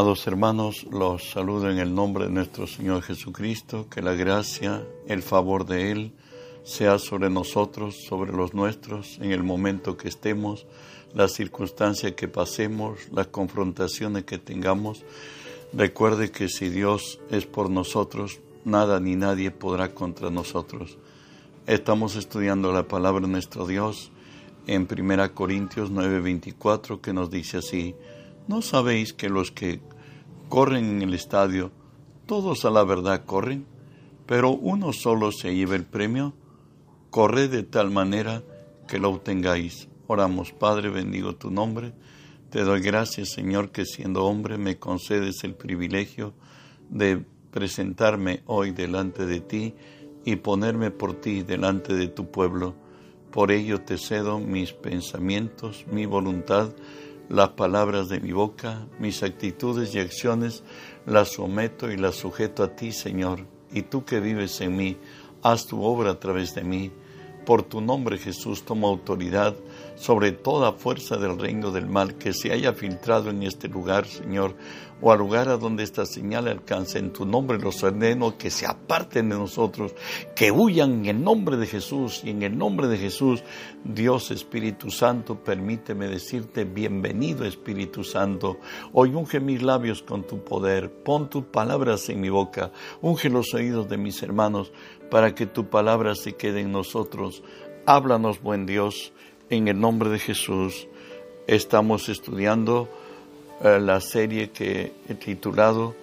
Amados hermanos, los saludo en el nombre de nuestro Señor Jesucristo, que la gracia, el favor de Él sea sobre nosotros, sobre los nuestros, en el momento que estemos, las circunstancias que pasemos, las confrontaciones que tengamos. Recuerde que si Dios es por nosotros, nada ni nadie podrá contra nosotros. Estamos estudiando la palabra de nuestro Dios en 1 Corintios 9:24 que nos dice así, ¿No sabéis que los que corren en el estadio, todos a la verdad corren, pero uno solo se lleva el premio? Corre de tal manera que lo obtengáis. Oramos, Padre, bendigo tu nombre. Te doy gracias, Señor, que siendo hombre me concedes el privilegio de presentarme hoy delante de ti y ponerme por ti delante de tu pueblo. Por ello te cedo mis pensamientos, mi voluntad, las palabras de mi boca, mis actitudes y acciones, las someto y las sujeto a ti, Señor. Y tú que vives en mí, haz tu obra a través de mí. Por tu nombre, Jesús, toma autoridad sobre toda fuerza del reino del mal que se haya filtrado en este lugar, Señor, o al lugar a donde esta señal alcance. En tu nombre los ordeno que se aparten de nosotros, que huyan en el nombre de Jesús y en el nombre de Jesús. Dios Espíritu Santo, permíteme decirte bienvenido Espíritu Santo. Hoy unge mis labios con tu poder, pon tus palabras en mi boca, unge los oídos de mis hermanos para que tu palabra se quede en nosotros. Háblanos, buen Dios, en el nombre de Jesús. Estamos estudiando eh, la serie que he titulado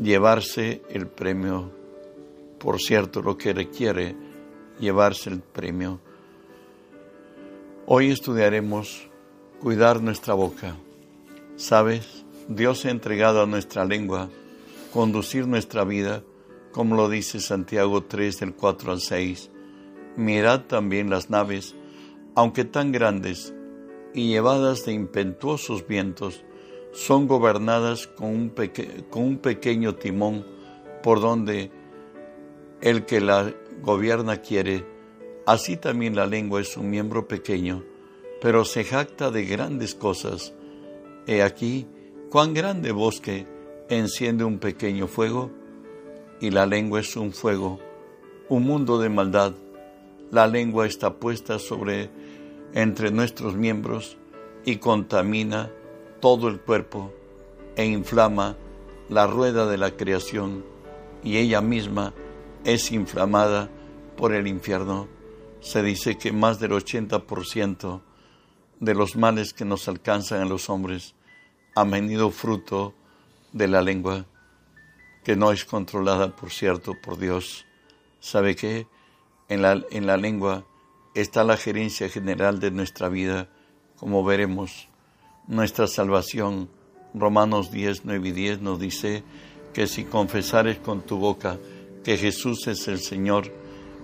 Llevarse el premio. Por cierto, lo que requiere llevarse el premio. Hoy estudiaremos cuidar nuestra boca. ¿Sabes? Dios ha entregado a nuestra lengua conducir nuestra vida como lo dice Santiago 3 del 4 al 6. Mirad también las naves, aunque tan grandes y llevadas de impetuosos vientos, son gobernadas con un, con un pequeño timón por donde el que la gobierna quiere. Así también la lengua es un miembro pequeño, pero se jacta de grandes cosas. He aquí cuán grande bosque enciende un pequeño fuego y la lengua es un fuego, un mundo de maldad. La lengua está puesta sobre entre nuestros miembros y contamina todo el cuerpo e inflama la rueda de la creación y ella misma es inflamada por el infierno. Se dice que más del 80% de los males que nos alcanzan a los hombres han venido fruto de la lengua que no es controlada, por cierto, por Dios. ¿Sabe qué? En la, en la lengua está la gerencia general de nuestra vida, como veremos. Nuestra salvación, Romanos 10, 9 y 10 nos dice que si confesares con tu boca que Jesús es el Señor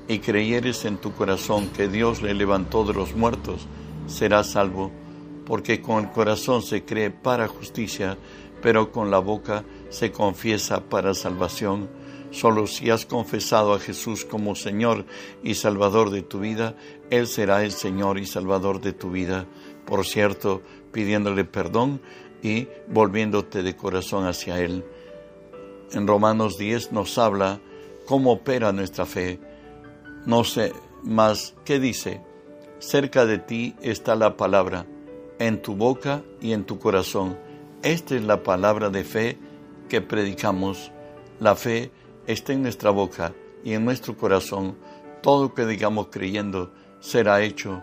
y creyeres en tu corazón que Dios le levantó de los muertos, serás salvo, porque con el corazón se cree para justicia, pero con la boca se confiesa para salvación. Solo si has confesado a Jesús como Señor y Salvador de tu vida, Él será el Señor y Salvador de tu vida. Por cierto, pidiéndole perdón y volviéndote de corazón hacia Él. En Romanos 10 nos habla cómo opera nuestra fe. No sé más, ¿qué dice? Cerca de ti está la palabra, en tu boca y en tu corazón. Esta es la palabra de fe que predicamos, la fe está en nuestra boca y en nuestro corazón. Todo lo que digamos creyendo será hecho.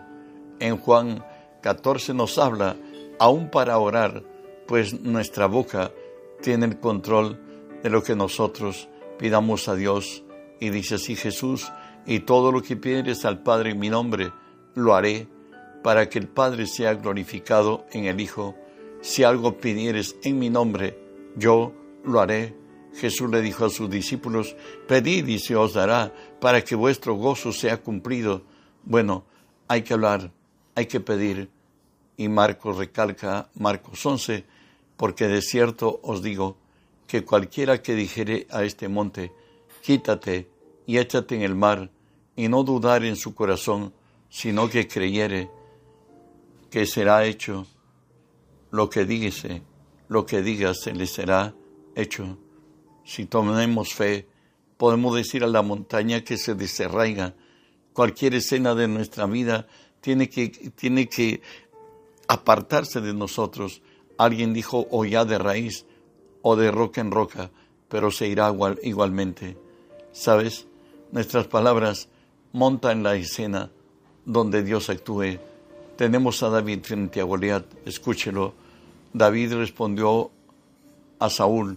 En Juan 14 nos habla, aún para orar, pues nuestra boca tiene el control de lo que nosotros pidamos a Dios. Y dice así Jesús, y todo lo que pidieres al Padre en mi nombre, lo haré, para que el Padre sea glorificado en el Hijo. Si algo pidieres en mi nombre, yo lo haré. Jesús le dijo a sus discípulos, pedid y se os dará para que vuestro gozo sea cumplido. Bueno, hay que hablar, hay que pedir. Y Marcos recalca, Marcos 11, porque de cierto os digo que cualquiera que dijere a este monte, quítate y échate en el mar, y no dudar en su corazón, sino que creyere que será hecho lo que dice, lo que digas se le será hecho. Si tomemos fe, podemos decir a la montaña que se desarraiga. Cualquier escena de nuestra vida tiene que, tiene que apartarse de nosotros. Alguien dijo, o ya de raíz, o de roca en roca, pero se irá igualmente. ¿Sabes? Nuestras palabras montan la escena donde Dios actúe. Tenemos a David frente a Goliat, escúchelo. David respondió a Saúl,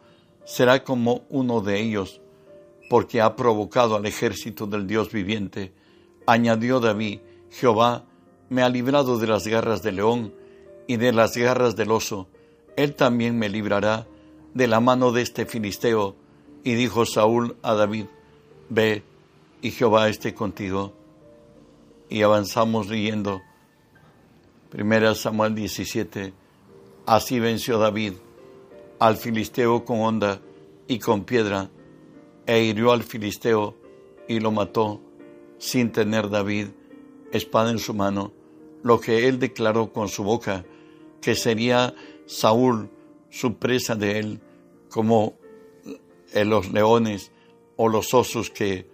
será como uno de ellos, porque ha provocado al ejército del Dios viviente. Añadió David, Jehová me ha librado de las garras del león y de las garras del oso, él también me librará de la mano de este filisteo. Y dijo Saúl a David, ve y Jehová esté contigo y avanzamos leyendo. Primera Samuel 17. Así venció David al filisteo con honda y con piedra, e hirió al filisteo y lo mató, sin tener David espada en su mano, lo que él declaró con su boca, que sería Saúl su presa de él, como los leones o los osos que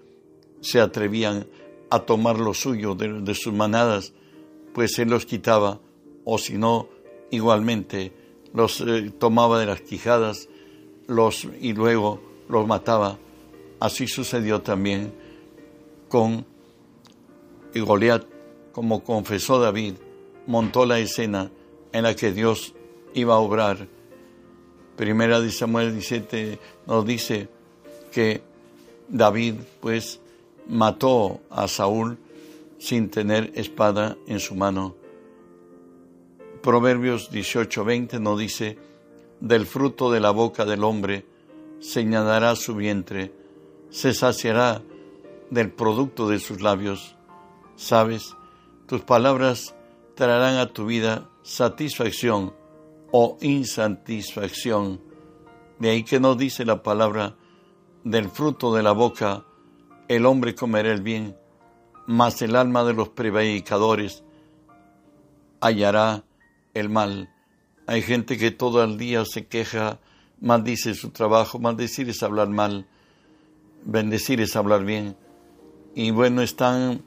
se atrevían a tomar lo suyo de, sus manadas, pues él los quitaba, o si no, igualmente los eh, tomaba de las quijadas los, y luego los mataba. Así sucedió también con Goliat, como confesó David, montó la escena en la que Dios iba a obrar. Primera de Samuel 17 nos dice que David, pues, mató a Saúl sin tener espada en su mano. Proverbios 18:20 nos dice, del fruto de la boca del hombre señalará su vientre, se saciará del producto de sus labios. Sabes, tus palabras traerán a tu vida satisfacción o insatisfacción. De ahí que nos dice la palabra, del fruto de la boca el hombre comerá el bien, mas el alma de los prevaricadores hallará el mal. Hay gente que todo el día se queja, maldice su trabajo, maldecir es hablar mal, bendecir es hablar bien. Y bueno, están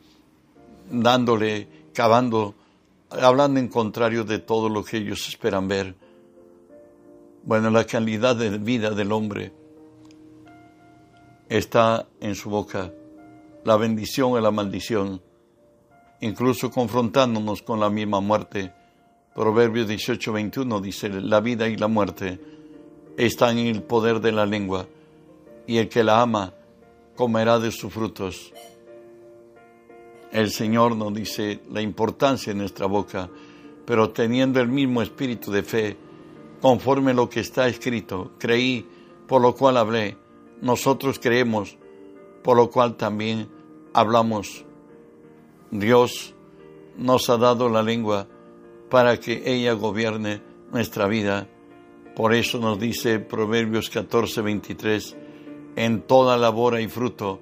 dándole, cavando, hablando en contrario de todo lo que ellos esperan ver. Bueno, la calidad de vida del hombre está en su boca, la bendición y la maldición, incluso confrontándonos con la misma muerte. Proverbios 18, 21 dice, la vida y la muerte están en el poder de la lengua, y el que la ama comerá de sus frutos. El Señor nos dice la importancia de nuestra boca, pero teniendo el mismo espíritu de fe, conforme lo que está escrito, creí, por lo cual hablé nosotros creemos, por lo cual también hablamos. Dios nos ha dado la lengua para que ella gobierne nuestra vida. Por eso nos dice Proverbios 14, 23, en toda labor hay fruto,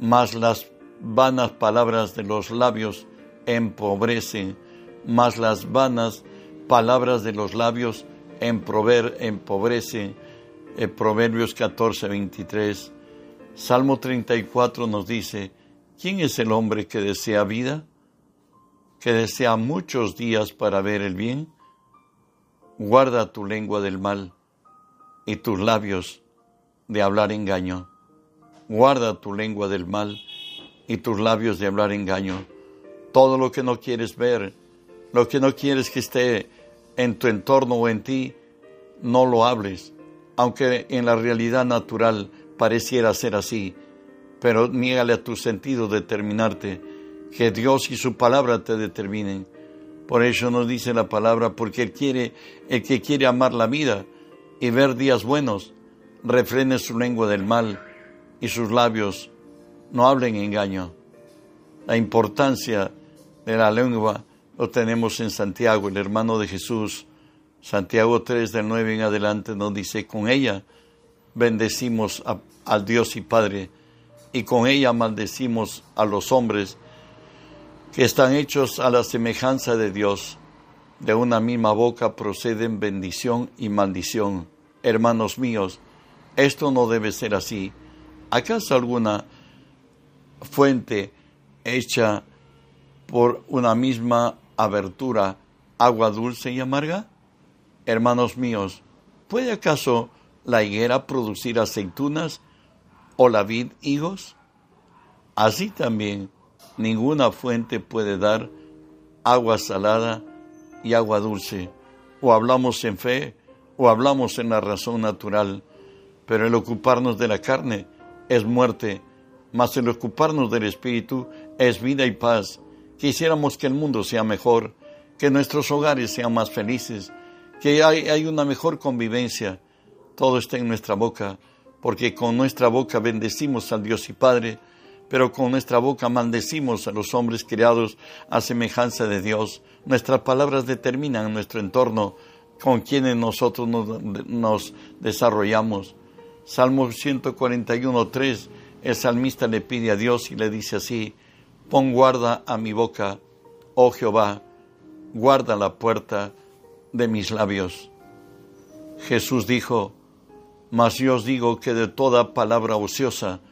mas las vanas palabras de los labios empobrecen, mas las vanas palabras de los labios empobrecen en Proverbios 14, 23. Salmo 34 nos dice, ¿quién es el hombre que desea vida? Que desea muchos días para ver el bien. Guarda tu lengua del mal y tus labios de hablar engaño. Guarda tu lengua del mal y tus labios de hablar engaño. Todo lo que no quieres ver, lo que no quieres que esté en tu entorno o en ti, no lo hables aunque en la realidad natural pareciera ser así, pero niégale a tu sentido determinarte, que Dios y su palabra te determinen. Por eso nos dice la palabra, porque quiere, el que quiere amar la vida y ver días buenos, refrene su lengua del mal y sus labios no hablen engaño. La importancia de la lengua lo tenemos en Santiago, el hermano de Jesús. Santiago 3 del 9 en adelante nos dice, con ella bendecimos al Dios y Padre y con ella maldecimos a los hombres que están hechos a la semejanza de Dios. De una misma boca proceden bendición y maldición. Hermanos míos, esto no debe ser así. ¿Acaso alguna fuente hecha por una misma abertura agua dulce y amarga? Hermanos míos, ¿puede acaso la higuera producir aceitunas o la vid higos? Así también ninguna fuente puede dar agua salada y agua dulce. O hablamos en fe o hablamos en la razón natural, pero el ocuparnos de la carne es muerte, mas el ocuparnos del Espíritu es vida y paz. Quisiéramos que el mundo sea mejor, que nuestros hogares sean más felices, que hay, hay una mejor convivencia. Todo está en nuestra boca, porque con nuestra boca bendecimos al Dios y Padre, pero con nuestra boca maldecimos a los hombres criados a semejanza de Dios. Nuestras palabras determinan nuestro entorno, con quienes nosotros nos, desarrollamos. Salmo 141, 3, el salmista le pide a Dios y le dice así, pon guarda a mi boca, oh Jehová, guarda la puerta de mis labios. Jesús dijo, mas yo os digo que de toda palabra ociosa,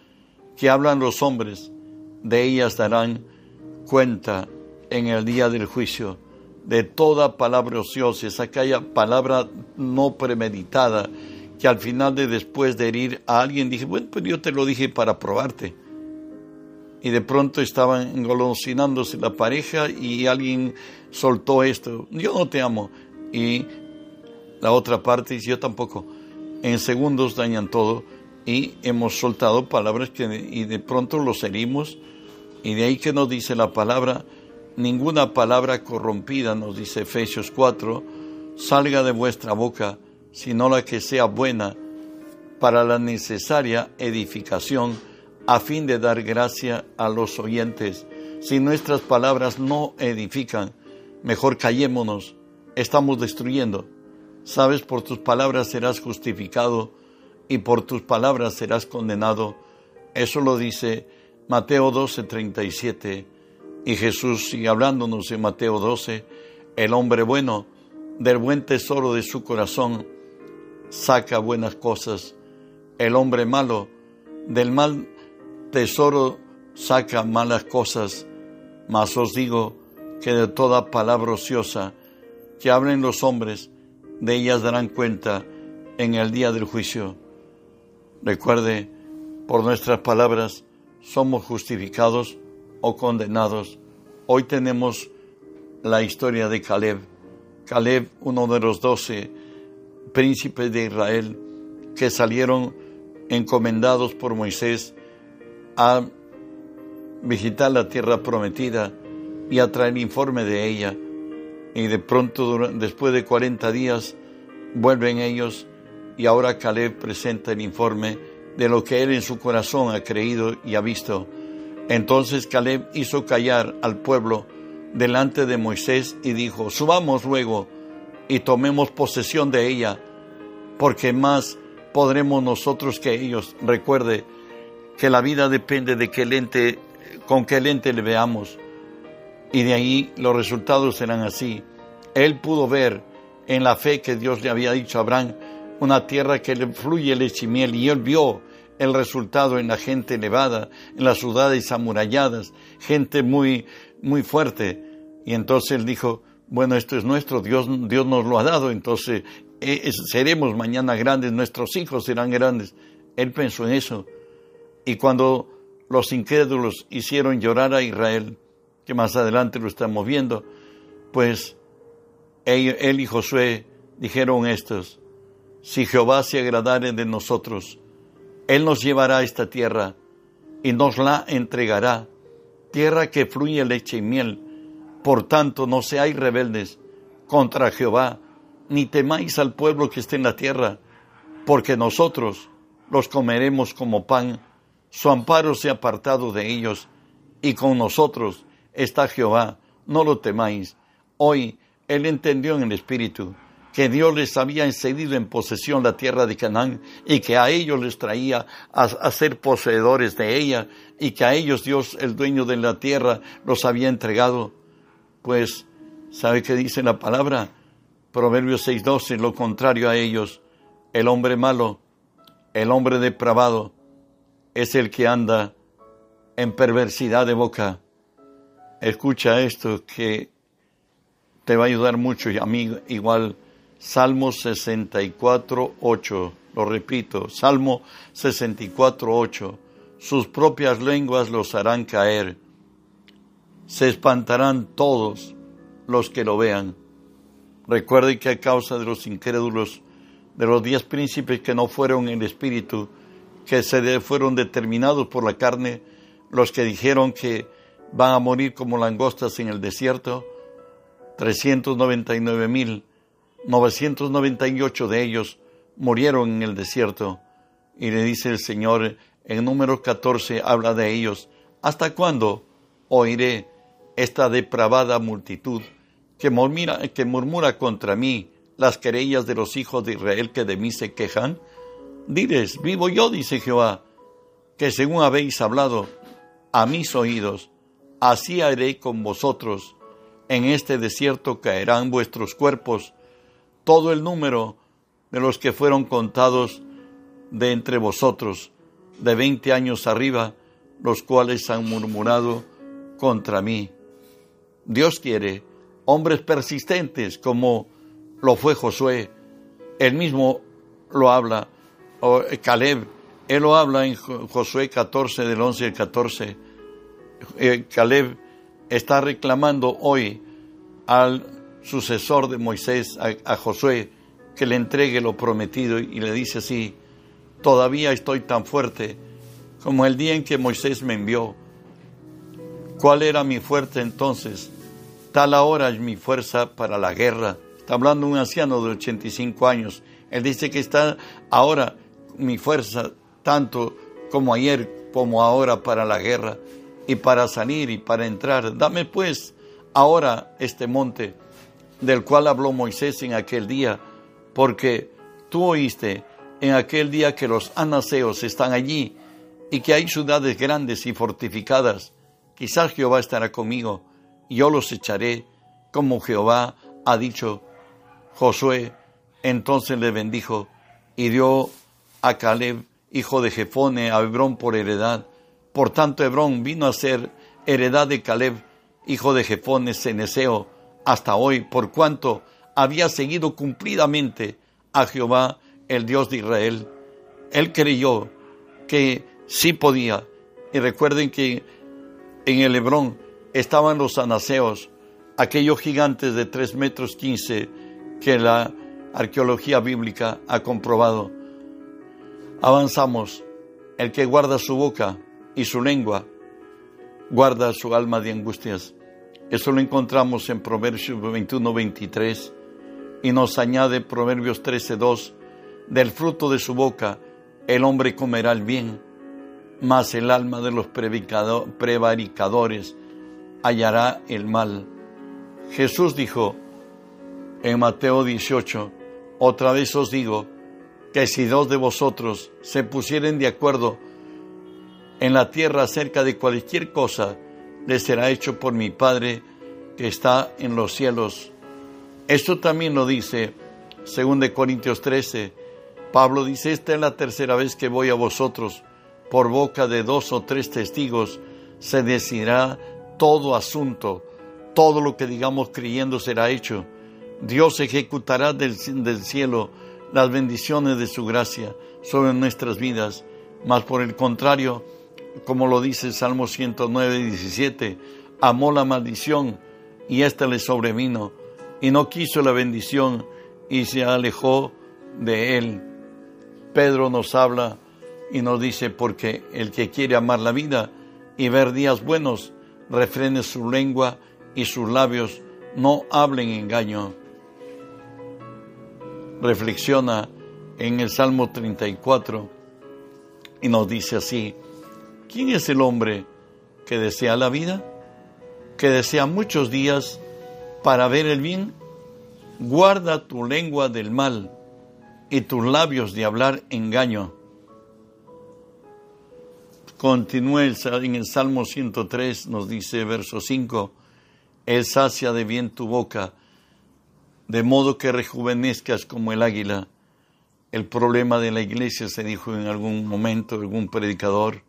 que hablan los hombres, de ellas darán cuenta en el día del juicio de toda palabra ociosa, aquella palabra no premeditada, que al final de después de herir a alguien dije, bueno, pues yo te lo dije para probarte. Y de pronto estaban engolosinándose la pareja y alguien soltó esto, yo no te amo. Y la otra parte dice, yo tampoco. En segundos dañan todo y hemos soltado palabras y de pronto los herimos y de ahí que nos dice la palabra, ninguna palabra corrompida, nos dice Efesios 4, salga de vuestra boca, sino la que sea buena para la necesaria edificación a fin de dar gracia a los oyentes. Si nuestras palabras no edifican, mejor callémonos, estamos destruyendo. Sabes, por tus palabras serás justificado y por tus palabras serás condenado. Eso lo dice Mateo 12, 37. Y Jesús sigue hablándonos en Mateo 12, el hombre bueno, del buen tesoro de su corazón, saca buenas cosas. El hombre malo, del mal tesoro saca malas cosas. Mas os digo que de toda palabra ociosa que hablen los hombres, de ellas darán cuenta en el día del juicio. Recuerde, por nuestras palabras somos justificados o condenados. Hoy tenemos la historia de Caleb. Caleb, uno de los doce príncipes de Israel que salieron encomendados por Moisés a visitar la tierra prometida y a traer informe de ella. Y de pronto, después de 40 días, vuelven ellos y ahora Caleb presenta el informe de lo que él en su corazón ha creído y ha visto. Entonces Caleb hizo callar al pueblo delante de Moisés y dijo, subamos luego y tomemos posesión de ella, porque más podremos nosotros que ellos. Recuerde que la vida depende de qué lente, con qué lente le veamos. Y de ahí los resultados serán así. Él pudo ver en la fe que Dios le había dicho a Abraham, una tierra que le fluye leche y y él vio el resultado en la gente elevada, en las ciudades amuralladas, gente muy, muy fuerte. Y entonces él dijo, bueno, esto es nuestro, Dios, Dios nos lo ha dado, entonces eh, seremos mañana grandes, nuestros hijos serán grandes. Él pensó en eso. Y cuando los incrédulos hicieron llorar a Israel, que más adelante lo estamos viendo, pues él y Josué dijeron estos, si Jehová se agradare de nosotros, Él nos llevará a esta tierra y nos la entregará, tierra que fluye leche y miel, Por tanto, no seáis rebeldes contra Jehová, ni temáis al pueblo que esté en la tierra, porque nosotros los comeremos como pan, su amparo se ha apartado de ellos, y con nosotros está Jehová, no lo temáis. Hoy él entendió en el Espíritu que Dios les había cedido en posesión la tierra de Canaán y que a ellos les traía a, ser poseedores de ella y que a ellos Dios, el dueño de la tierra, los había entregado. Pues, ¿sabe qué dice la palabra? Proverbios 6:12, lo contrario a ellos, el hombre malo, el hombre depravado, es el que anda en perversidad de boca. Escucha esto que te va a ayudar mucho y a mí igual Salmo 64, 8. Lo repito, Salmo 64, 8. Sus propias lenguas los harán caer. Se espantarán todos los que lo vean. Recuerde que a causa de los incrédulos, de los diez príncipes que no fueron en el espíritu, que se fueron determinados por la carne, los que dijeron que van a morir como langostas en el desierto, 399 mil 998 de ellos murieron en el desierto. Y le dice el Señor, en número 14 habla de ellos, ¿hasta cuándo oiré esta depravada multitud que murmura, que murmura contra mí las querellas de los hijos de Israel que de mí se quejan? Diles, vivo yo, dice Jehová, que según habéis hablado a mis oídos, así haré con vosotros. En este desierto caerán vuestros cuerpos todo el número de los que fueron contados de entre vosotros, de veinte años arriba, los cuales han murmurado contra mí. Dios quiere hombres persistentes como lo fue Josué. Él mismo lo habla, o Caleb, él lo habla en Josué 14, del 11 al 14. Eh, Caleb está reclamando hoy al sucesor de Moisés, a, Josué, que le entregue lo prometido y le dice así, todavía estoy tan fuerte como el día en que Moisés me envió. ¿Cuál era mi fuerte entonces? Tal ahora es mi fuerza para la guerra. Está hablando un anciano de 85 años. Él dice que está ahora mi fuerza tanto como ayer como ahora para la guerra y para salir y para entrar. Dame pues ahora este monte del cual habló Moisés en aquel día, porque tú oíste en aquel día que los anaseos están allí y que hay ciudades grandes y fortificadas. Quizás Jehová estará conmigo y yo los echaré, como Jehová ha dicho. Josué entonces le bendijo y dio a Caleb, hijo de Jefone, a Hebrón por heredad. Por tanto, Hebrón vino a ser heredad de Caleb, hijo de Jefone, ceneseo, hasta hoy, por cuanto había seguido cumplidamente a Jehová, el Dios de Israel. Él creyó que sí podía. Y recuerden que en el Hebrón estaban los anaseos, aquellos gigantes de tres metros quince que la arqueología bíblica ha comprobado. Avanzamos. El que guarda su boca y su lengua, guarda su alma de angustias. Eso lo encontramos en Proverbios 21, 23 y nos añade Proverbios 13, 2, del fruto de su boca el hombre comerá el bien, mas el alma de los prevaricadores hallará el mal. Jesús dijo en Mateo 18, otra vez os digo, que si dos de vosotros se pusieren de acuerdo en la tierra acerca de cualquier cosa, le será hecho por mi Padre que está en los cielos. Esto también lo dice, según de Corintios 13. Pablo dice, esta es la tercera vez que voy a vosotros. Por boca de dos o tres testigos se decidirá todo asunto. Todo lo que digamos creyendo será hecho. Dios ejecutará del, del cielo las bendiciones de su gracia sobre nuestras vidas. Mas por el contrario, como lo dice el Salmo 109, 17, amó la maldición y ésta le sobrevino y no quiso la bendición y se alejó de él. Pedro nos habla y nos dice, porque el que quiere amar la vida y ver días buenos, refrene su lengua y sus labios no hablen engaño. Reflexiona en el Salmo 34 y nos dice así, ¿quién es el hombre que desea la vida? Que desea muchos días para ver el bien. Guarda tu lengua del mal y tus labios de hablar engaño. Continúe en el Salmo 103, nos dice verso 5, Él sacia de bien tu boca, de modo que rejuvenezcas como el águila. El problema de la iglesia, se dijo en algún momento algún predicador,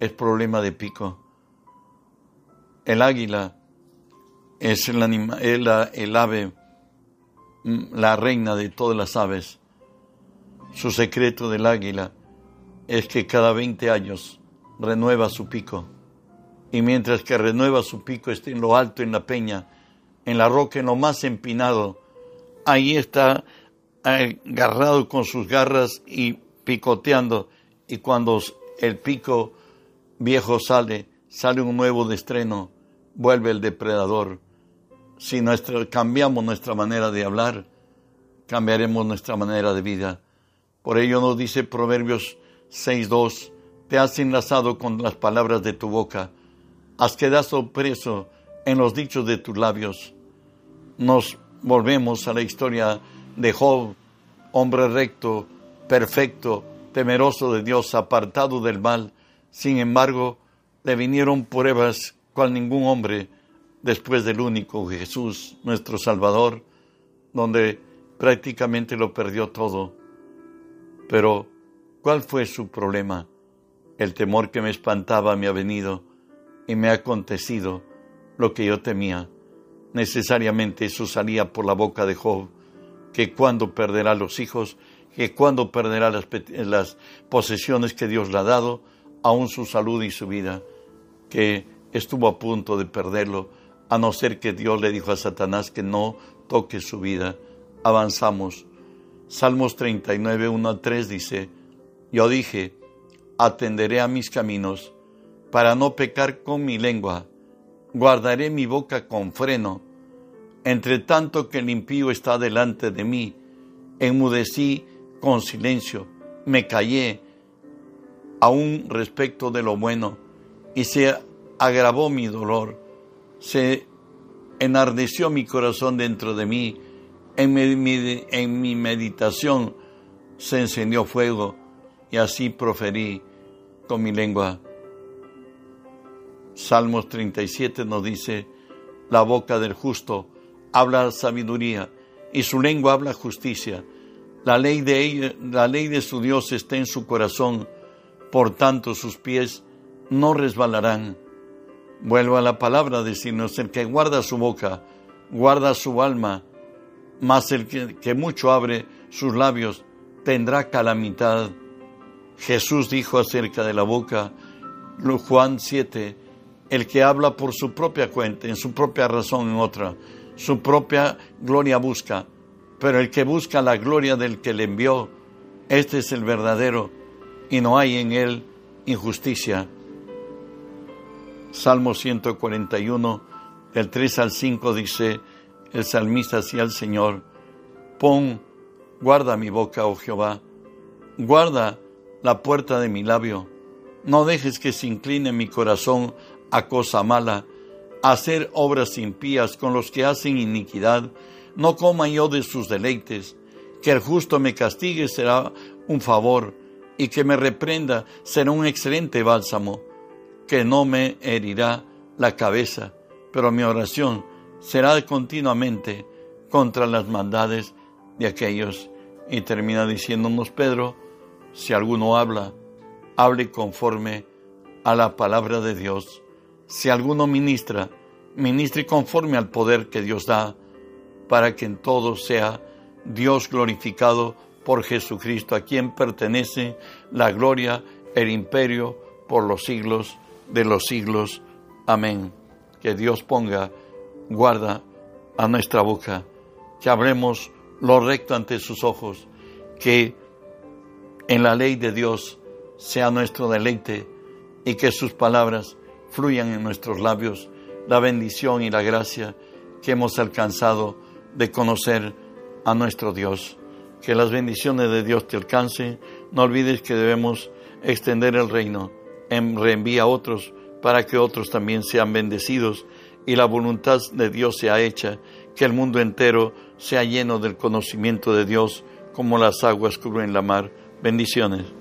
es problema de pico. El águila es el, el ave, mm, la reina de todas las aves. Su secreto del águila es que cada 20 años renueva su pico. Y mientras que renueva su pico está en lo alto, en la peña, en la roca, en lo más empinado, ahí está agarrado con sus garras y picoteando. Y cuando el pico viejo sale, sale un nuevo de estreno, vuelve el depredador. Si cambiamos nuestra manera de hablar, cambiaremos nuestra manera de vida. Por ello nos dice Proverbios 6.2, te has enlazado con las palabras de tu boca, has quedado preso en los dichos de tus labios. Nos volvemos a la historia de Job, hombre recto, perfecto, temeroso de Dios, apartado del mal. Sin embargo, le vinieron pruebas cual ningún hombre después del único Jesús, nuestro Salvador, donde prácticamente lo perdió todo. Pero, ¿cuál fue su problema? El temor que me espantaba me ha venido y me ha acontecido lo que yo temía. Necesariamente eso salía por la boca de Job, que cuando perderá los hijos, que cuando perderá las, las posesiones que Dios le ha dado, aún su salud y su vida, que estuvo a punto de perderlo, a no ser que Dios le dijo a Satanás que no toque su vida. Avanzamos. Salmos 39, 1 a 3 dice, Yo dije, atenderé a mis caminos para no pecar con mi lengua, guardaré mi boca con freno, entre tanto que el impío está delante de mí, enmudecí con silencio, me callé aún respecto de lo bueno, y se agravó mi dolor, se enardeció mi corazón dentro de mí, en mi, meditación se encendió fuego y así proferí con mi lengua. Salmos 37 nos dice, la boca del justo habla sabiduría y su lengua habla justicia. La ley de, la ley de su Dios está en su corazón, por tanto sus pies no resbalarán. Vuelvo a la palabra decirnos, el que guarda su boca, guarda su alma, mas el que, mucho abre sus labios tendrá calamidad. Jesús dijo acerca de la boca, Juan 7, el que habla por su propia cuenta, en su propia razón en otra, su propia gloria busca, pero el que busca la gloria del que le envió, este es el verdadero, y no hay en él injusticia. Salmo 141, del 3 al 5 dice, el salmista hacia el Señor, pon, guarda mi boca, oh Jehová, guarda la puerta de mi labio, no dejes que se incline mi corazón a cosa mala, a hacer obras impías con los que hacen iniquidad, no coma yo de sus deleites, que el justo me castigue será un favor, y que me reprenda será un excelente bálsamo, que no me herirá la cabeza, pero mi oración será continuamente contra las maldades de aquellos. Y termina diciéndonos Pedro, si alguno habla, hable conforme a la palabra de Dios. Si alguno ministra, ministre conforme al poder que Dios da, para que en todo sea Dios glorificado por Jesucristo, a quien pertenece la gloria, el imperio por los siglos de los siglos. Amén. Que Dios ponga guarda a nuestra boca, que hablemos lo recto ante sus ojos, que en la ley de Dios sea nuestro deleite y que sus palabras fluyan en nuestros labios la bendición y la gracia que hemos alcanzado de conocer a nuestro Dios. Que las bendiciones de Dios te alcancen. No olvides que debemos extender el reino. Reenvía a otros para que otros también sean bendecidos y la voluntad de Dios sea hecha, que el mundo entero sea lleno del conocimiento de Dios como las aguas cubren la mar. Bendiciones.